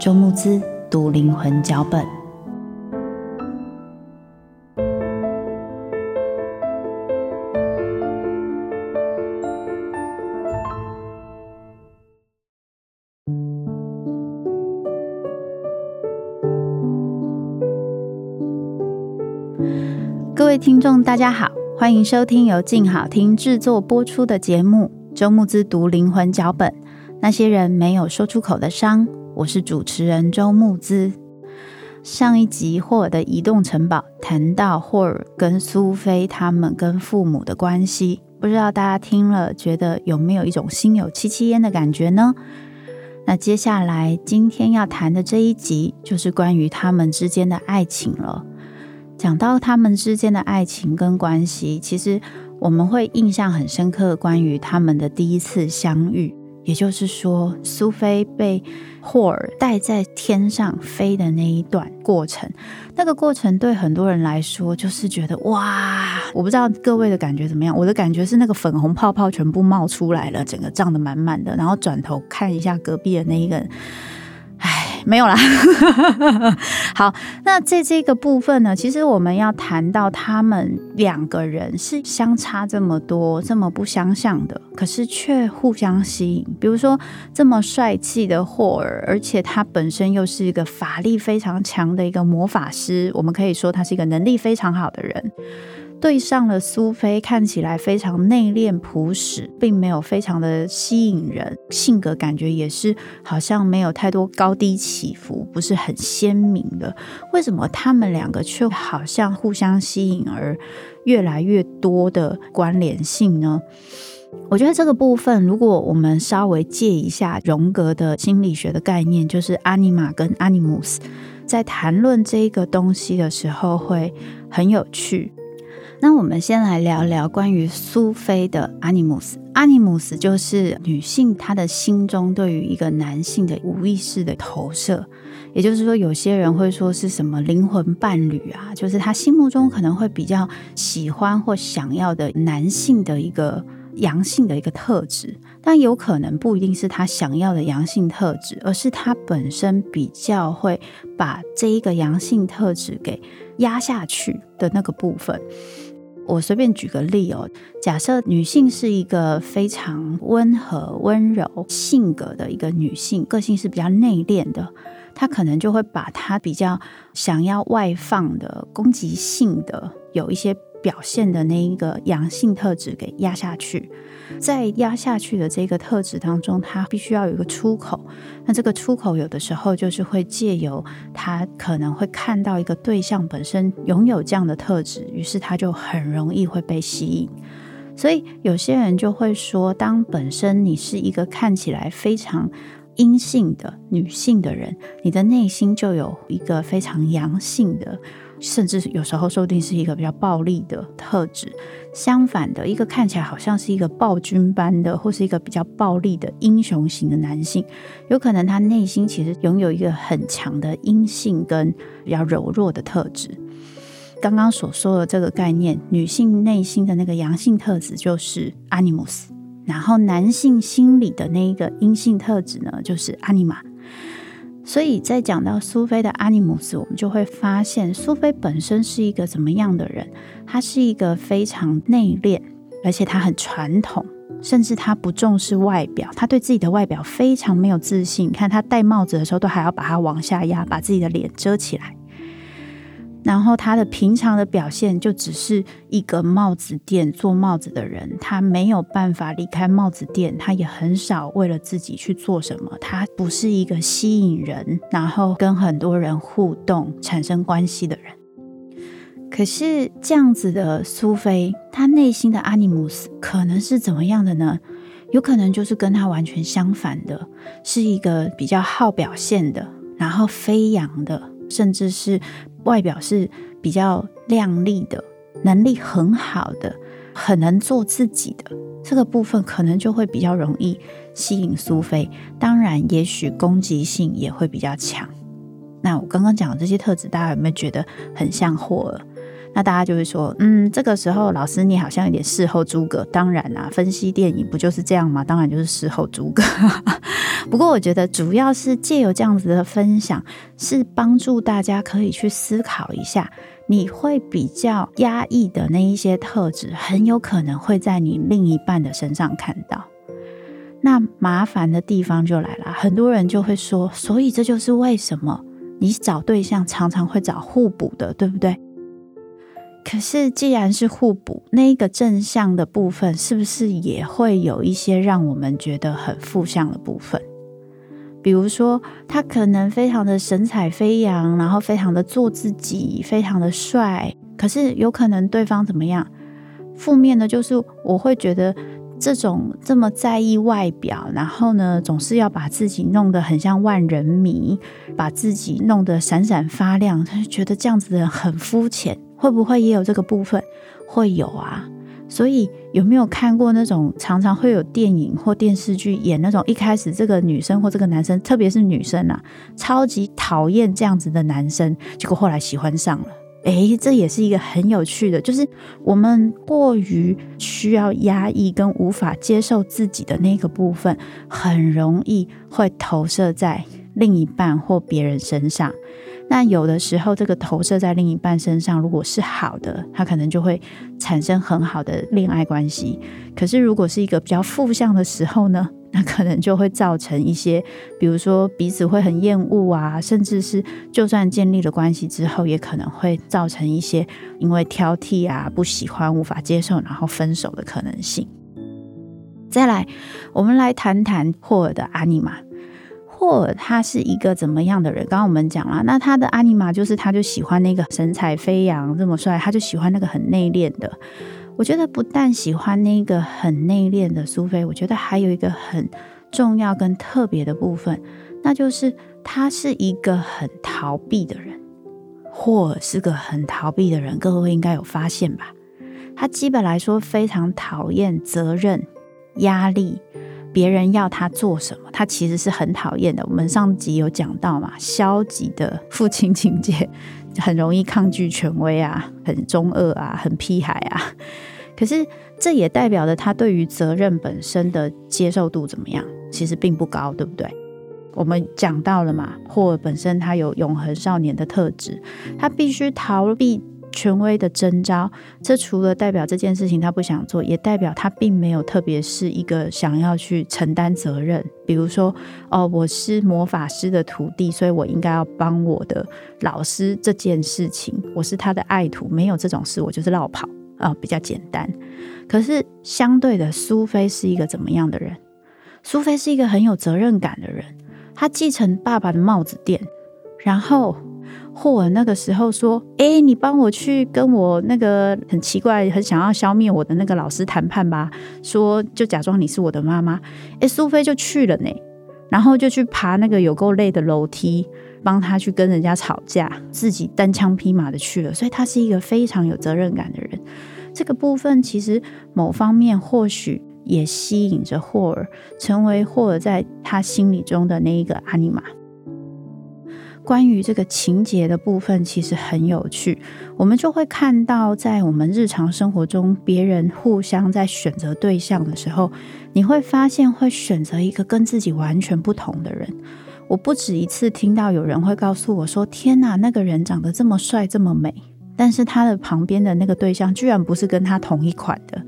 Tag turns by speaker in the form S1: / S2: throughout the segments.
S1: 周慕姿读灵魂脚本。各位听众，大家好。欢迎收听由静好听制作播出的节目《周慕姿读灵魂脚本》，那些人没有说出口的伤。我是主持人周慕姿。上一集霍尔的移动城堡谈到霍尔跟苏菲他们跟父母的关系，不知道大家听了觉得有没有一种心有戚戚焉的感觉呢？那接下来今天要谈的这一集就是关于他们之间的爱情了。讲到他们之间的爱情跟关系，其实我们会印象很深刻，关于他们的第一次相遇，也就是说，苏菲被霍尔带在天上飞的那一段过程。那个过程对很多人来说，就是觉得哇，我不知道各位的感觉怎么样。我的感觉是那个粉红泡泡全部冒出来了，整个胀得满满的，然后转头看一下隔壁的那一个。没有啦，好，那在这个部分呢，其实我们要谈到他们两个人是相差这么多、这么不相像的，可是却互相吸引。比如说这么帅气的霍尔，而且他本身又是一个法力非常强的一个魔法师，我们可以说他是一个能力非常好的人。对上了苏菲，看起来非常内敛朴实，并没有非常的吸引人，性格感觉也是好像没有太多高低起伏，不是很鲜明的。为什么他们两个却好像互相吸引而越来越多的关联性呢？我觉得这个部分，如果我们稍微借一下荣格的心理学的概念，就是阿尼玛跟阿尼姆斯，在谈论这个东西的时候，会很有趣。那我们先来聊聊关于苏菲的阿尼姆斯。阿尼姆斯就是女性她的心中对于一个男性的无意识的投射，也就是说，有些人会说是什么灵魂伴侣啊，就是她心目中可能会比较喜欢或想要的男性的一个阳性的一个特质，但有可能不一定是她想要的阳性特质，而是她本身比较会把这一个阳性特质给压下去的那个部分。我随便举个例哦，假设女性是一个非常温和、温柔性格的一个女性，个性是比较内敛的，她可能就会把她比较想要外放的、攻击性的，有一些。表现的那一个阳性特质给压下去，在压下去的这个特质当中，它必须要有一个出口。那这个出口有的时候就是会借由他可能会看到一个对象本身拥有这样的特质，于是他就很容易会被吸引。所以有些人就会说，当本身你是一个看起来非常阴性的女性的人，你的内心就有一个非常阳性的。甚至有时候说不定是一个比较暴力的特质。相反的，一个看起来好像是一个暴君般的，或是一个比较暴力的英雄型的男性，有可能他内心其实拥有一个很强的阴性跟比较柔弱的特质。刚刚所说的这个概念，女性内心的那个阳性特质就是阿尼姆斯，然后男性心里的那一个阴性特质呢，就是阿尼玛。所以在讲到苏菲的阿尼姆斯，我们就会发现苏菲本身是一个怎么样的人？她是一个非常内敛，而且她很传统，甚至她不重视外表，她对自己的外表非常没有自信。看她戴帽子的时候，都还要把它往下压，把自己的脸遮起来。然后他的平常的表现就只是一个帽子店做帽子的人，他没有办法离开帽子店，他也很少为了自己去做什么。他不是一个吸引人，然后跟很多人互动、产生关系的人。可是这样子的苏菲，她内心的阿尼姆斯可能是怎么样的呢？有可能就是跟她完全相反的，是一个比较好表现的，然后飞扬的，甚至是。外表是比较靓丽的，能力很好的，很能做自己的这个部分，可能就会比较容易吸引苏菲。当然，也许攻击性也会比较强。那我刚刚讲的这些特质，大家有没有觉得很像霍尔？那大家就会说，嗯，这个时候老师你好像有点事后诸葛。当然啦，分析电影不就是这样吗？当然就是事后诸葛。不过我觉得主要是借由这样子的分享，是帮助大家可以去思考一下，你会比较压抑的那一些特质，很有可能会在你另一半的身上看到。那麻烦的地方就来了，很多人就会说，所以这就是为什么你找对象常常会找互补的，对不对？可是，既然是互补，那一个正向的部分，是不是也会有一些让我们觉得很负向的部分？比如说，他可能非常的神采飞扬，然后非常的做自己，非常的帅。可是，有可能对方怎么样？负面的就是，我会觉得这种这么在意外表，然后呢，总是要把自己弄得很像万人迷，把自己弄得闪闪发亮，他就觉得这样子的人很肤浅。会不会也有这个部分？会有啊，所以有没有看过那种常常会有电影或电视剧演那种一开始这个女生或这个男生，特别是女生啊，超级讨厌这样子的男生，结果后来喜欢上了。诶，这也是一个很有趣的，就是我们过于需要压抑跟无法接受自己的那个部分，很容易会投射在另一半或别人身上。那有的时候，这个投射在另一半身上，如果是好的，他可能就会产生很好的恋爱关系。可是，如果是一个比较负向的时候呢，那可能就会造成一些，比如说彼此会很厌恶啊，甚至是就算建立了关系之后，也可能会造成一些因为挑剔啊、不喜欢、无法接受，然后分手的可能性。再来，我们来谈谈霍尔的阿尼玛。霍尔他是一个怎么样的人？刚刚我们讲了，那他的阿尼玛就是，他就喜欢那个神采飞扬这么帅，他就喜欢那个很内敛的。我觉得不但喜欢那个很内敛的苏菲，我觉得还有一个很重要跟特别的部分，那就是他是一个很逃避的人。霍尔是个很逃避的人，各位应该有发现吧？他基本来说非常讨厌责任、压力。别人要他做什么，他其实是很讨厌的。我们上集有讲到嘛，消极的父亲情结，很容易抗拒权威啊，很中二啊，很屁孩啊。可是这也代表着他对于责任本身的接受度怎么样？其实并不高，对不对？我们讲到了嘛，霍尔本身他有永恒少年的特质，他必须逃避。权威的征召，这除了代表这件事情他不想做，也代表他并没有特别是一个想要去承担责任。比如说，哦，我是魔法师的徒弟，所以我应该要帮我的老师这件事情。我是他的爱徒，没有这种事，我就是落跑啊，比较简单。可是相对的，苏菲是一个怎么样的人？苏菲是一个很有责任感的人，他继承爸爸的帽子店，然后。霍尔那个时候说：“哎，你帮我去跟我那个很奇怪、很想要消灭我的那个老师谈判吧。说就假装你是我的妈妈。哎，苏菲就去了呢，然后就去爬那个有够累的楼梯，帮他去跟人家吵架，自己单枪匹马的去了，所以他是一个非常有责任感的人。这个部分其实某方面或许也吸引着霍尔，成为霍尔在他心里中的那一个阿尼玛。关于这个情节的部分，其实很有趣。我们就会看到，在我们日常生活中，别人互相在选择对象的时候，你会发现会选择一个跟自己完全不同的人。我不止一次听到有人会告诉我说：“天哪，那个人长得这么帅，这么美，但是他的旁边的那个对象居然不是跟他同一款的，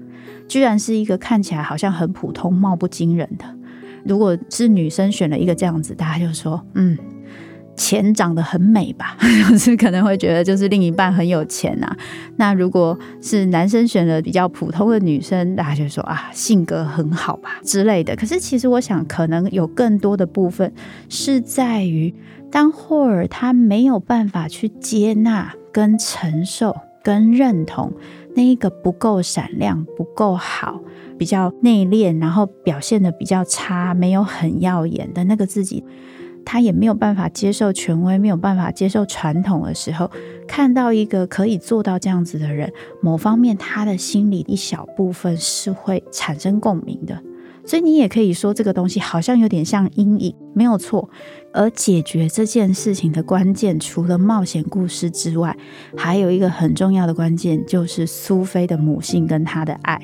S1: 居然是一个看起来好像很普通、貌不惊人的。”如果是女生选了一个这样子，大家就说：“嗯。”钱长得很美吧，就是可能会觉得就是另一半很有钱啊。那如果是男生选了比较普通的女生，大家就说啊，性格很好吧之类的。可是其实我想，可能有更多的部分是在于，当霍尔他没有办法去接纳、跟承受、跟认同那一个不够闪亮、不够好、比较内敛，然后表现得比较差、没有很耀眼的那个自己。他也没有办法接受权威，没有办法接受传统的时候，看到一个可以做到这样子的人，某方面他的心里一小部分是会产生共鸣的。所以你也可以说，这个东西好像有点像阴影，没有错。而解决这件事情的关键，除了冒险故事之外，还有一个很重要的关键，就是苏菲的母性跟她的爱。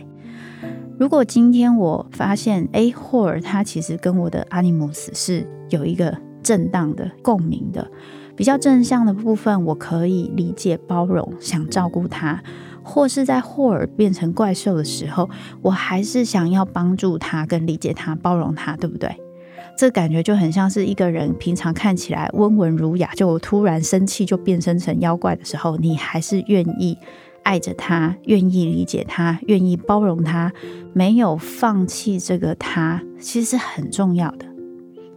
S1: 如果今天我发现，哎，霍尔他其实跟我的阿尼姆斯是有一个。正当的共鸣的比较正向的部分，我可以理解、包容，想照顾他；或是在霍尔变成怪兽的时候，我还是想要帮助他、跟理解他、包容他，对不对？这感觉就很像是一个人平常看起来温文儒雅，就突然生气就变身成妖怪的时候，你还是愿意爱着他，愿意理解他，愿意包容他，没有放弃这个他，其实是很重要的。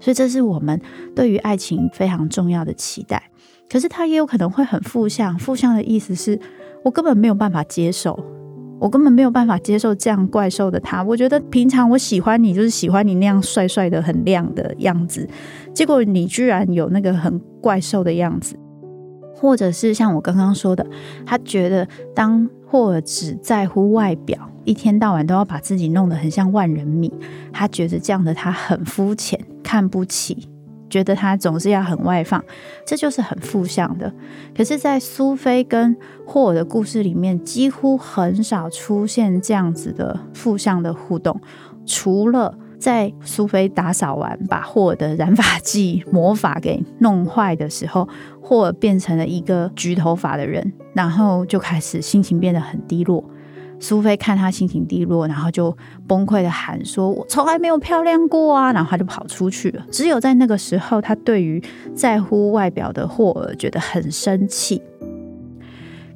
S1: 所以这是我们对于爱情非常重要的期待，可是他也有可能会很负向。负向的意思是我根本没有办法接受，我根本没有办法接受这样怪兽的他。我觉得平常我喜欢你，就是喜欢你那样帅帅的、很亮的样子，结果你居然有那个很怪兽的样子，或者是像我刚刚说的，他觉得当霍尔只在乎外表，一天到晚都要把自己弄得很像万人迷，他觉得这样的他很肤浅。看不起，觉得他总是要很外放，这就是很负向的。可是，在苏菲跟霍尔的故事里面，几乎很少出现这样子的负向的互动，除了在苏菲打扫完，把霍尔的染发剂魔法给弄坏的时候，霍尔变成了一个橘头发的人，然后就开始心情变得很低落。苏菲看他心情低落，然后就崩溃的喊说：“我从来没有漂亮过啊！”然后他就跑出去了。只有在那个时候，他对于在乎外表的霍尔觉得很生气。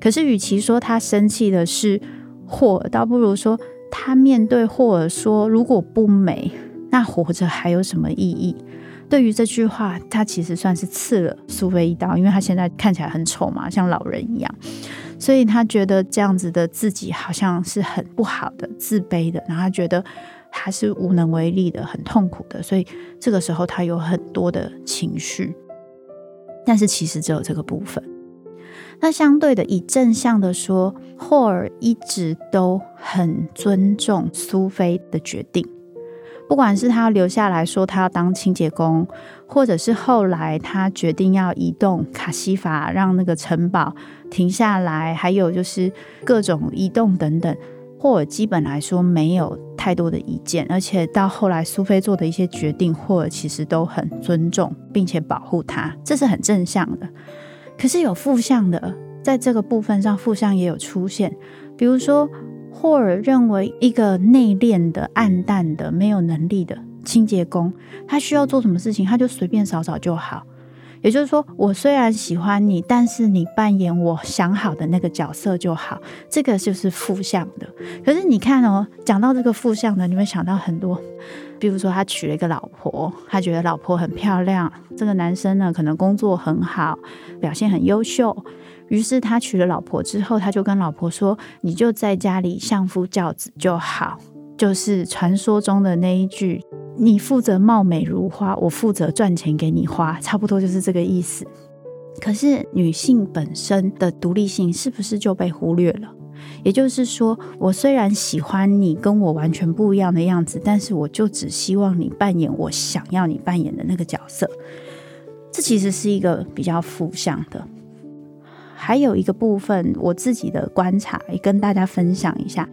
S1: 可是，与其说他生气的是霍尔，倒不如说他面对霍尔说：“如果不美，那活着还有什么意义？”对于这句话，他其实算是刺了苏菲一刀，因为他现在看起来很丑嘛，像老人一样。所以他觉得这样子的自己好像是很不好的、自卑的，然后他觉得他是无能为力的、很痛苦的。所以这个时候他有很多的情绪，但是其实只有这个部分。那相对的，以正向的说，霍尔一直都很尊重苏菲的决定。不管是他留下来说他要当清洁工，或者是后来他决定要移动卡西法，让那个城堡停下来，还有就是各种移动等等，霍尔基本来说没有太多的意见，而且到后来苏菲做的一些决定，霍尔其实都很尊重并且保护他，这是很正向的。可是有负向的，在这个部分上，负向也有出现，比如说。霍尔认为，一个内敛的、暗淡的、没有能力的清洁工，他需要做什么事情，他就随便扫扫就好。也就是说，我虽然喜欢你，但是你扮演我想好的那个角色就好。这个就是负向的。可是你看哦，讲到这个负向的，你会想到很多，比如说他娶了一个老婆，他觉得老婆很漂亮，这个男生呢，可能工作很好，表现很优秀。于是他娶了老婆之后，他就跟老婆说：“你就在家里相夫教子就好，就是传说中的那一句，你负责貌美如花，我负责赚钱给你花，差不多就是这个意思。可是女性本身的独立性是不是就被忽略了？也就是说，我虽然喜欢你跟我完全不一样的样子，但是我就只希望你扮演我想要你扮演的那个角色。这其实是一个比较负向的。还有一个部分，我自己的观察也跟大家分享一下。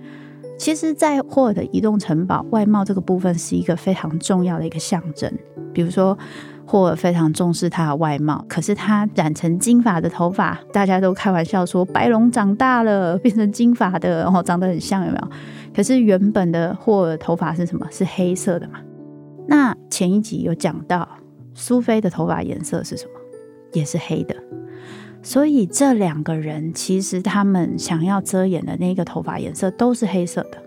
S1: 其实，在霍尔的移动城堡，外貌这个部分是一个非常重要的一个象征。比如说，霍尔非常重视他的外貌，可是他染成金发的头发，大家都开玩笑说白龙长大了，变成金发的，然后长得很像，有没有？可是原本的霍尔头发是什么？是黑色的嘛？那前一集有讲到，苏菲的头发颜色是什么？也是黑的。所以这两个人其实他们想要遮掩的那个头发颜色都是黑色的，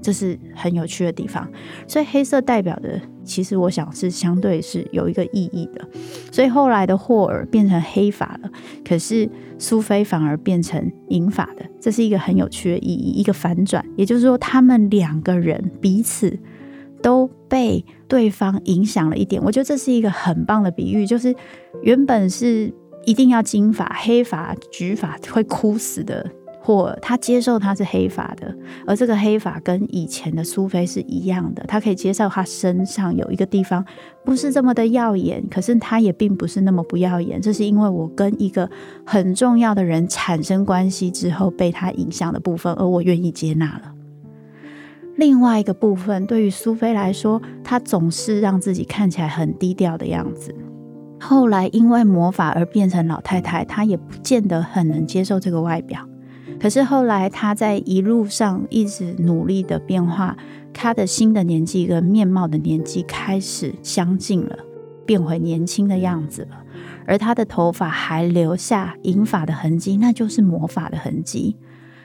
S1: 这是很有趣的地方。所以黑色代表的，其实我想是相对是有一个意义的。所以后来的霍尔变成黑发了，可是苏菲反而变成银发的，这是一个很有趣的意义，一个反转。也就是说，他们两个人彼此都被对方影响了一点。我觉得这是一个很棒的比喻，就是原本是。一定要金发、黑发、橘发会哭死的，或他接受他是黑发的，而这个黑发跟以前的苏菲是一样的，他可以接受他身上有一个地方不是这么的耀眼，可是他也并不是那么不耀眼，这是因为我跟一个很重要的人产生关系之后被他影响的部分，而我愿意接纳了。另外一个部分，对于苏菲来说，她总是让自己看起来很低调的样子。后来因为魔法而变成老太太，她也不见得很能接受这个外表。可是后来她在一路上一直努力的变化，她的新的年纪跟面貌的年纪开始相近了，变回年轻的样子了。而她的头发还留下银发的痕迹，那就是魔法的痕迹，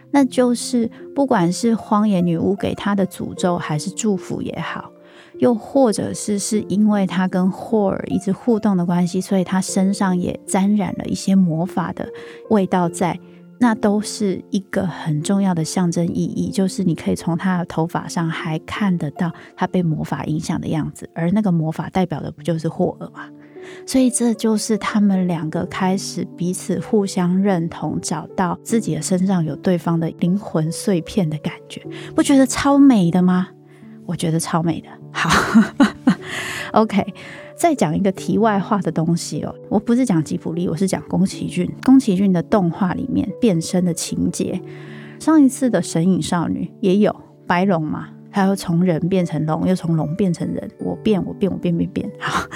S1: 那就是不管是荒野女巫给她的诅咒还是祝福也好。又或者是是因为他跟霍尔一直互动的关系，所以他身上也沾染了一些魔法的味道在，那都是一个很重要的象征意义，就是你可以从他的头发上还看得到他被魔法影响的样子，而那个魔法代表的不就是霍尔吗？所以这就是他们两个开始彼此互相认同，找到自己的身上有对方的灵魂碎片的感觉，不觉得超美的吗？我觉得超美的。好，OK，再讲一个题外话的东西哦。我不是讲吉卜力，我是讲宫崎骏。宫崎骏的动画里面变身的情节，上一次的《神隐少女》也有白龙嘛，它又从人变成龙，又从龙变成人。我变，我变，我变变变。好，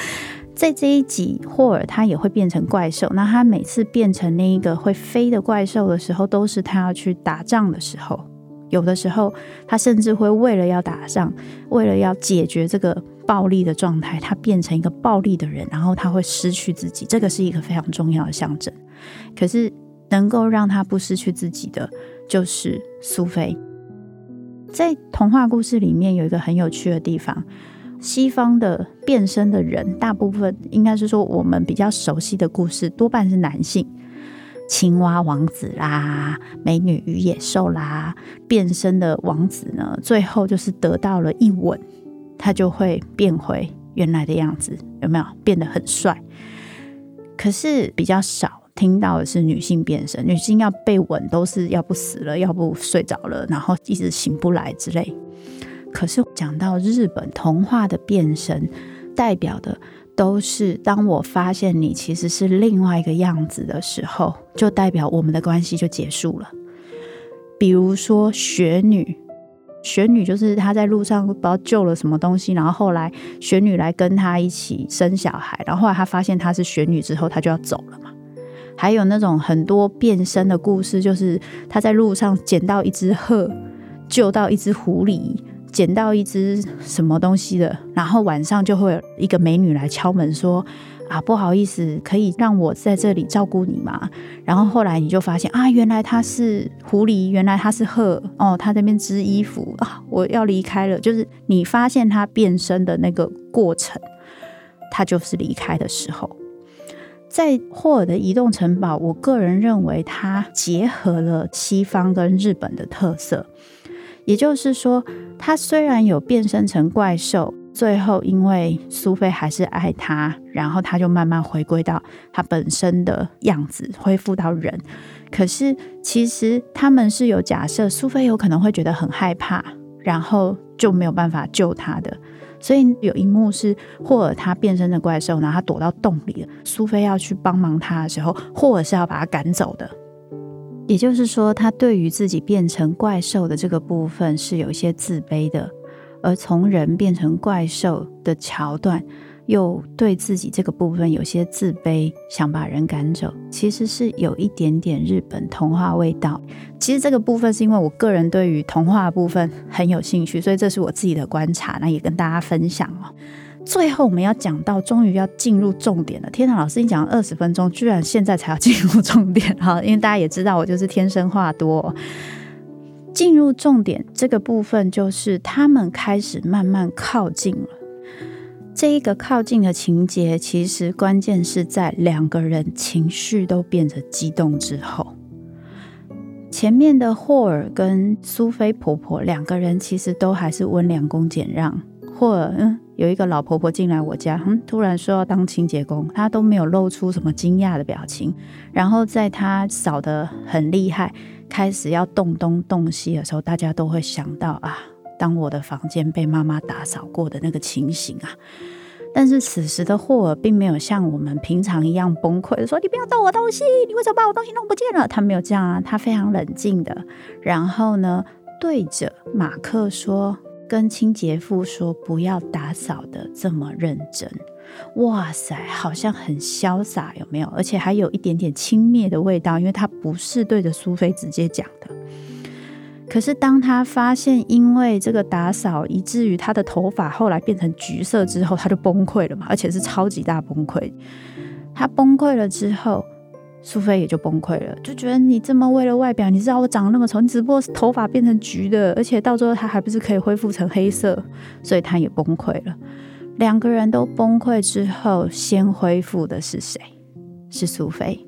S1: 在这一集，霍尔他也会变成怪兽。那他每次变成那一个会飞的怪兽的时候，都是他要去打仗的时候。有的时候，他甚至会为了要打仗，为了要解决这个暴力的状态，他变成一个暴力的人，然后他会失去自己。这个是一个非常重要的象征。可是，能够让他不失去自己的，就是苏菲。在童话故事里面，有一个很有趣的地方：西方的变身的人，大部分应该是说我们比较熟悉的故事，多半是男性。青蛙王子啦，美女与野兽啦，变身的王子呢，最后就是得到了一吻，他就会变回原来的样子，有没有？变得很帅。可是比较少听到的是女性变身，女性要被吻都是要不死了，要不睡着了，然后一直醒不来之类。可是讲到日本童话的变身，代表的。都是当我发现你其实是另外一个样子的时候，就代表我们的关系就结束了。比如说雪女，雪女就是她在路上不知道救了什么东西，然后后来雪女来跟她一起生小孩，然后后来她发现她是雪女之后，她就要走了嘛。还有那种很多变身的故事，就是她在路上捡到一只鹤，救到一只狐狸。捡到一只什么东西的，然后晚上就会有一个美女来敲门说：“啊，不好意思，可以让我在这里照顾你吗？”然后后来你就发现啊，原来他是狐狸，原来他是鹤哦，他在那边织衣服啊，我要离开了。就是你发现他变身的那个过程，他就是离开的时候。在霍尔的移动城堡，我个人认为它结合了西方跟日本的特色。也就是说，他虽然有变身成怪兽，最后因为苏菲还是爱他，然后他就慢慢回归到他本身的样子，恢复到人。可是其实他们是有假设，苏菲有可能会觉得很害怕，然后就没有办法救他的。所以有一幕是霍尔他变身的怪兽，然后他躲到洞里了。苏菲要去帮忙他的时候，霍尔是要把他赶走的。也就是说，他对于自己变成怪兽的这个部分是有些自卑的，而从人变成怪兽的桥段。又对自己这个部分有些自卑，想把人赶走，其实是有一点点日本童话味道。其实这个部分是因为我个人对于童话部分很有兴趣，所以这是我自己的观察，那也跟大家分享哦。最后我们要讲到，终于要进入重点了。天哪，老师，你讲了二十分钟，居然现在才要进入重点 哈？因为大家也知道我就是天生话多。进入重点这个部分，就是他们开始慢慢靠近了。这一个靠近的情节，其实关键是在两个人情绪都变得激动之后。前面的霍尔跟苏菲婆婆两个人其实都还是温良恭俭让。霍尔，嗯，有一个老婆婆进来我家，嗯，突然说要当清洁工，她都没有露出什么惊讶的表情。然后在她扫得很厉害，开始要动东动西的时候，大家都会想到啊。当我的房间被妈妈打扫过的那个情形啊，但是此时的霍尔并没有像我们平常一样崩溃的说：“你不要动我东西，你为什么把我东西弄不见了？”他没有这样啊，他非常冷静的，然后呢，对着马克说，跟清洁妇说：“不要打扫的这么认真。”哇塞，好像很潇洒，有没有？而且还有一点点轻蔑的味道，因为他不是对着苏菲直接讲的。可是当他发现，因为这个打扫，以至于他的头发后来变成橘色之后，他就崩溃了嘛，而且是超级大崩溃。他崩溃了之后，苏菲也就崩溃了，就觉得你这么为了外表，你知道我长得那么丑，你只不过是头发变成橘的，而且到最后他还不是可以恢复成黑色，所以他也崩溃了。两个人都崩溃之后，先恢复的是谁？是苏菲。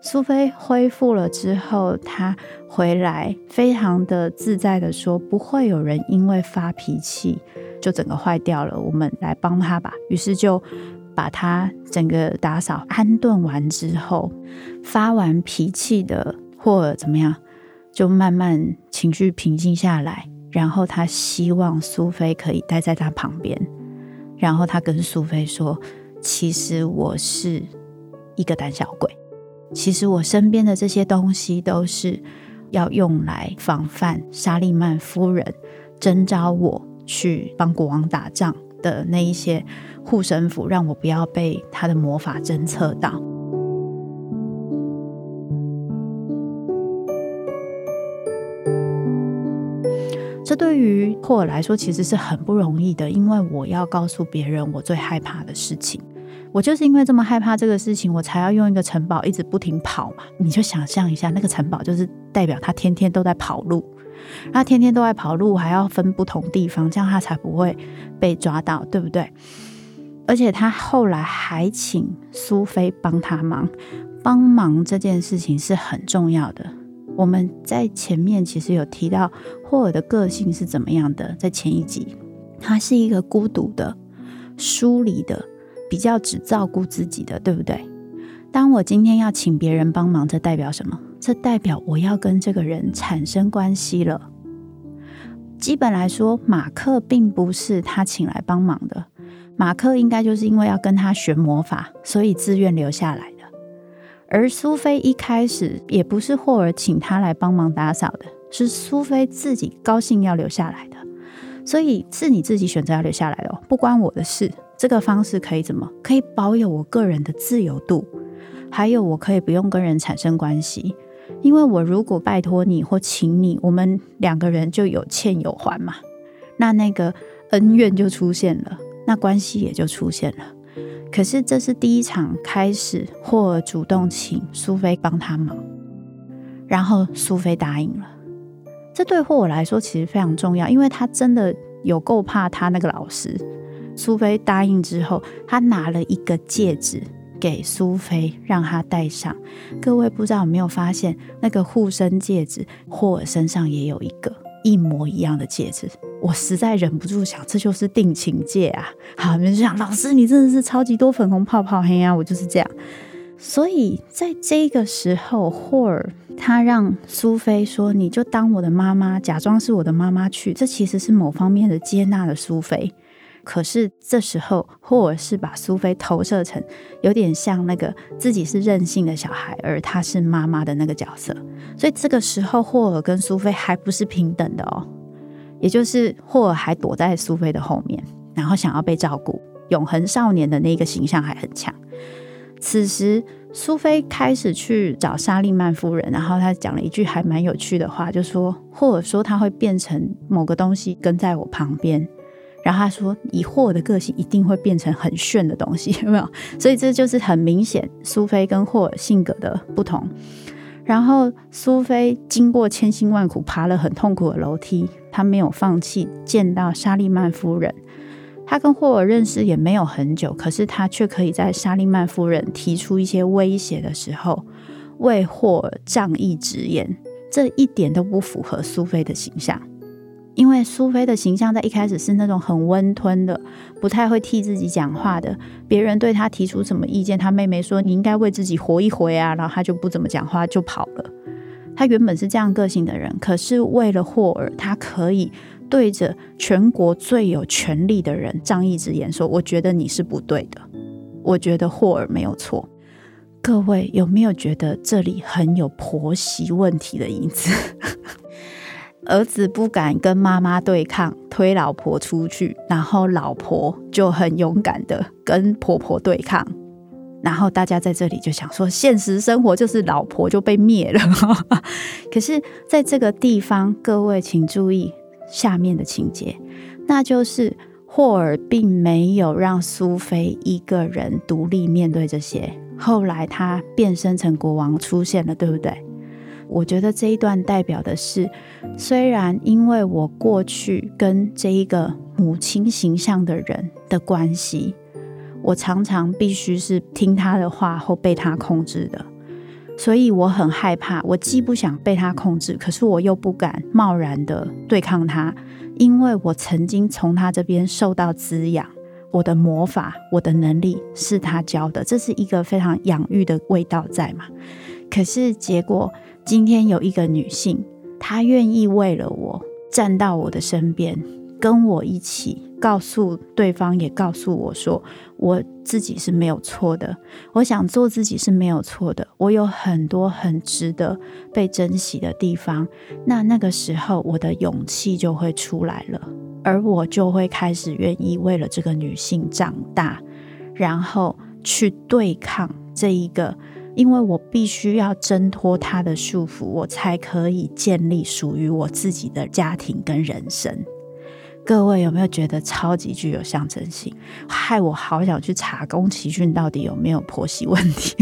S1: 苏菲恢复了之后，她回来非常的自在的说：“不会有人因为发脾气就整个坏掉了，我们来帮他吧。”于是就把他整个打扫安顿完之后，发完脾气的或怎么样，就慢慢情绪平静下来。然后他希望苏菲可以待在他旁边，然后他跟苏菲说：“其实我是一个胆小鬼。”其实我身边的这些东西都是要用来防范沙利曼夫人征召我去帮国王打仗的那一些护身符，让我不要被他的魔法侦测到。这对于霍尔来说其实是很不容易的，因为我要告诉别人我最害怕的事情。我就是因为这么害怕这个事情，我才要用一个城堡一直不停跑嘛。你就想象一下，那个城堡就是代表他天天都在跑路，他天天都在跑路，还要分不同地方，这样他才不会被抓到，对不对？而且他后来还请苏菲帮他忙，帮忙这件事情是很重要的。我们在前面其实有提到霍尔的个性是怎么样的，在前一集，他是一个孤独的、疏离的。比较只照顾自己的，对不对？当我今天要请别人帮忙，这代表什么？这代表我要跟这个人产生关系了。基本来说，马克并不是他请来帮忙的，马克应该就是因为要跟他学魔法，所以自愿留下来的。而苏菲一开始也不是霍尔请他来帮忙打扫的，是苏菲自己高兴要留下来的，所以是你自己选择要留下来的哦，不关我的事。这个方式可以怎么？可以保有我个人的自由度，还有我可以不用跟人产生关系，因为我如果拜托你或请你，我们两个人就有欠有还嘛，那那个恩怨就出现了，那关系也就出现了。可是这是第一场开始，霍尔主动请苏菲帮他忙，然后苏菲答应了。这对霍尔来说其实非常重要，因为他真的有够怕他那个老师。苏菲答应之后，他拿了一个戒指给苏菲，让她戴上。各位不知道有没有发现，那个护身戒指，霍尔身上也有一个。一模一样的戒指。我实在忍不住想，这就是定情戒啊！好，你们就想，老师你真的是超级多粉红泡泡黑啊！我就是这样。所以在这个时候，霍尔他让苏菲说：“你就当我的妈妈，假装是我的妈妈去。”这其实是某方面的接纳了苏菲。可是这时候，霍尔是把苏菲投射成有点像那个自己是任性的小孩，而他是妈妈的那个角色。所以这个时候，霍尔跟苏菲还不是平等的哦。也就是霍尔还躲在苏菲的后面，然后想要被照顾，永恒少年的那个形象还很强。此时，苏菲开始去找莎莉曼夫人，然后她讲了一句还蛮有趣的话，就说霍尔说他会变成某个东西跟在我旁边，然后他说以霍尔的个性一定会变成很炫的东西，有没有？所以这就是很明显苏菲跟霍尔性格的不同。然后苏菲经过千辛万苦爬了很痛苦的楼梯，她没有放弃见到莎莉曼夫人。她跟霍尔认识也没有很久，可是她却可以在莎莉曼夫人提出一些威胁的时候，为霍尔仗义执言。这一点都不符合苏菲的形象。因为苏菲的形象在一开始是那种很温吞的，不太会替自己讲话的。别人对他提出什么意见，他妹妹说你应该为自己活一回啊，然后他就不怎么讲话就跑了。他原本是这样个性的人，可是为了霍尔，他可以对着全国最有权力的人仗义执言，说我觉得你是不对的，我觉得霍尔没有错。各位有没有觉得这里很有婆媳问题的影子？儿子不敢跟妈妈对抗，推老婆出去，然后老婆就很勇敢的跟婆婆对抗，然后大家在这里就想说，现实生活就是老婆就被灭了。可是，在这个地方，各位请注意下面的情节，那就是霍尔并没有让苏菲一个人独立面对这些，后来他变身成国王出现了，对不对？我觉得这一段代表的是，虽然因为我过去跟这一个母亲形象的人的关系，我常常必须是听他的话或被他控制的，所以我很害怕。我既不想被他控制，可是我又不敢贸然的对抗他，因为我曾经从他这边受到滋养，我的魔法、我的能力是他教的，这是一个非常养育的味道在嘛。可是结果。今天有一个女性，她愿意为了我站到我的身边，跟我一起告诉对方，也告诉我说，我自己是没有错的。我想做自己是没有错的。我有很多很值得被珍惜的地方。那那个时候，我的勇气就会出来了，而我就会开始愿意为了这个女性长大，然后去对抗这一个。因为我必须要挣脱他的束缚，我才可以建立属于我自己的家庭跟人生。各位有没有觉得超级具有象征性？害我好想去查宫崎骏到底有没有婆媳问题。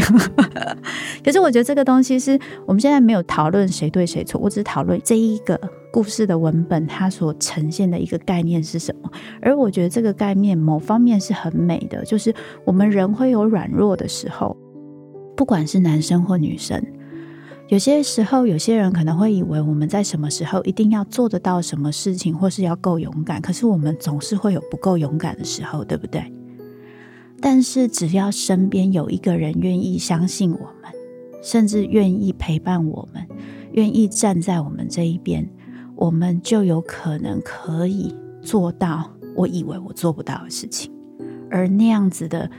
S1: 可是我觉得这个东西是我们现在没有讨论谁对谁错，我只讨论这一个故事的文本它所呈现的一个概念是什么。而我觉得这个概念某方面是很美的，就是我们人会有软弱的时候。不管是男生或女生，有些时候，有些人可能会以为我们在什么时候一定要做得到什么事情，或是要够勇敢。可是我们总是会有不够勇敢的时候，对不对？但是只要身边有一个人愿意相信我们，甚至愿意陪伴我们，愿意站在我们这一边，我们就有可能可以做到我以为我做不到的事情。而那样子的。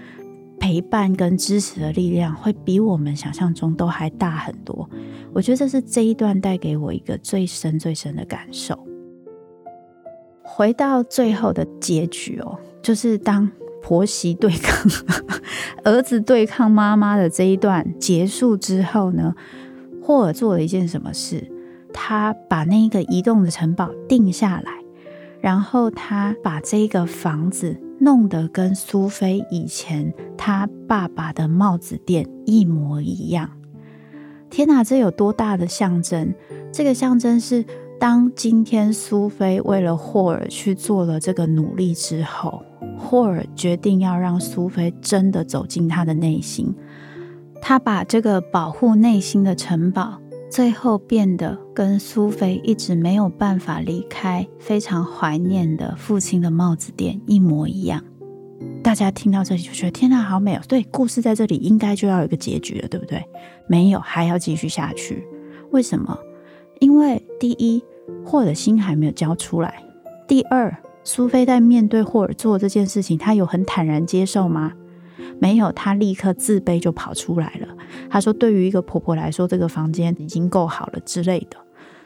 S1: 陪伴跟支持的力量会比我们想象中都还大很多。我觉得这是这一段带给我一个最深最深的感受。回到最后的结局哦，就是当婆媳对抗、儿子对抗妈妈的这一段结束之后呢，霍尔做了一件什么事？他把那个移动的城堡定下来，然后他把这个房子。弄得跟苏菲以前她爸爸的帽子店一模一样。天哪，这有多大的象征？这个象征是，当今天苏菲为了霍尔去做了这个努力之后，霍尔决定要让苏菲真的走进他的内心。他把这个保护内心的城堡最后变得跟苏菲一直没有办法离开、非常怀念的父亲的帽子店一模一样。大家听到这里就觉得天哪，好美哦！对，故事在这里应该就要有一个结局了，对不对？没有，还要继续下去。为什么？因为第一，霍尔心还没有交出来；第二，苏菲在面对霍尔做这件事情，她有很坦然接受吗？没有，她立刻自卑就跑出来了。她说：“对于一个婆婆来说，这个房间已经够好了之类的。”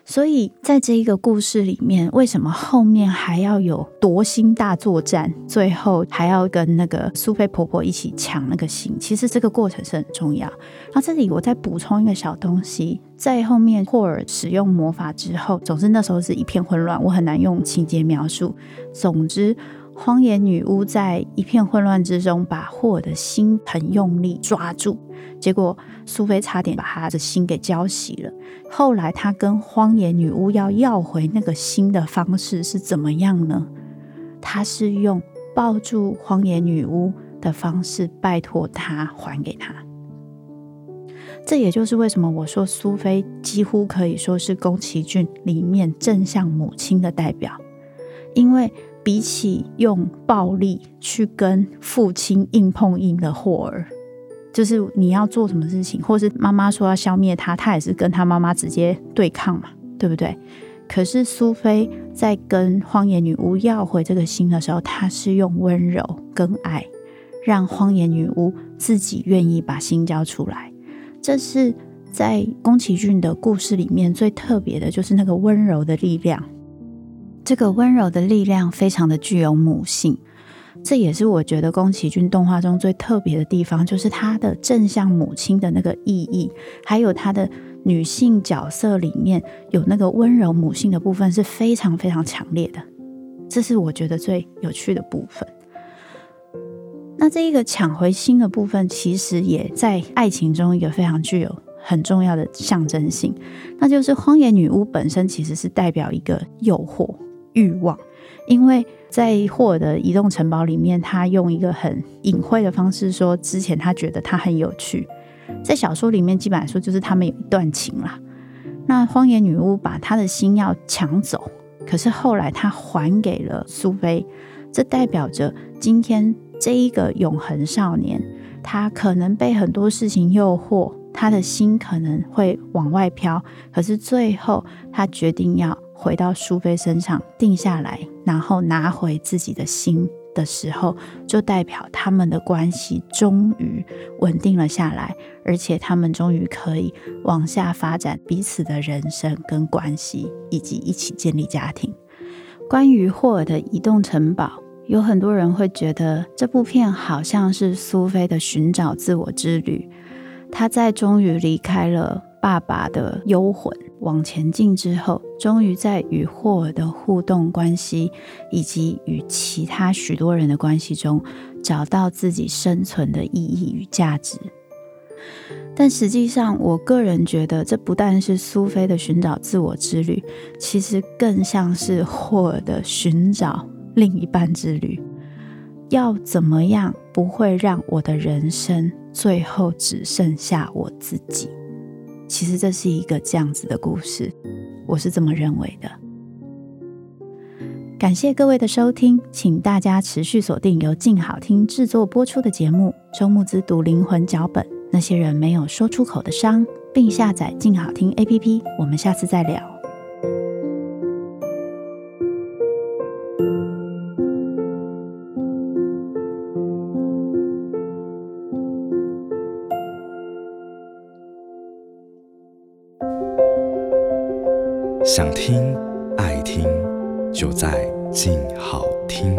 S1: 所以，在这一个故事里面，为什么后面还要有夺心大作战？最后还要跟那个苏菲婆婆一起抢那个心？其实这个过程是很重要。然后这里我再补充一个小东西，在后面霍尔使用魔法之后，总之那时候是一片混乱，我很难用情节描述。总之。荒野女巫在一片混乱之中，把霍尔的心很用力抓住，结果苏菲差点把他的心给浇熄了。后来他跟荒野女巫要要回那个心的方式是怎么样呢？他是用抱住荒野女巫的方式，拜托她还给他。这也就是为什么我说苏菲几乎可以说是宫崎骏里面正向母亲的代表，因为。比起用暴力去跟父亲硬碰硬的霍尔，就是你要做什么事情，或是妈妈说要消灭他，他也是跟他妈妈直接对抗嘛，对不对？可是苏菲在跟荒野女巫要回这个心的时候，她是用温柔跟爱，让荒野女巫自己愿意把心交出来。这是在宫崎骏的故事里面最特别的，就是那个温柔的力量。这个温柔的力量非常的具有母性，这也是我觉得宫崎骏动画中最特别的地方，就是他的正向母亲的那个意义，还有他的女性角色里面有那个温柔母性的部分是非常非常强烈的，这是我觉得最有趣的部分。那这一个抢回心的部分，其实也在爱情中一个非常具有很重要的象征性，那就是荒野女巫本身其实是代表一个诱惑。欲望，因为在霍尔的移动城堡里面，他用一个很隐晦的方式说，之前他觉得他很有趣。在小说里面，基本来说就是他们有一段情啦。那荒野女巫把他的心要抢走，可是后来他还给了苏菲，这代表着今天这一个永恒少年，他可能被很多事情诱惑，他的心可能会往外飘，可是最后他决定要。回到苏菲身上定下来，然后拿回自己的心的时候，就代表他们的关系终于稳定了下来，而且他们终于可以往下发展彼此的人生跟关系，以及一起建立家庭。关于霍尔的移动城堡，有很多人会觉得这部片好像是苏菲的寻找自我之旅，她在终于离开了爸爸的幽魂。往前进之后，终于在与霍尔的互动关系以及与其他许多人的关系中，找到自己生存的意义与价值。但实际上，我个人觉得，这不但是苏菲的寻找自我之旅，其实更像是霍尔的寻找另一半之旅。要怎么样不会让我的人生最后只剩下我自己？其实这是一个这样子的故事，我是这么认为的。感谢各位的收听，请大家持续锁定由静好听制作播出的节目《周牧之读灵魂脚本》，那些人没有说出口的伤，并下载静好听 APP。我们下次再聊。
S2: 想听、爱听，就在静好听。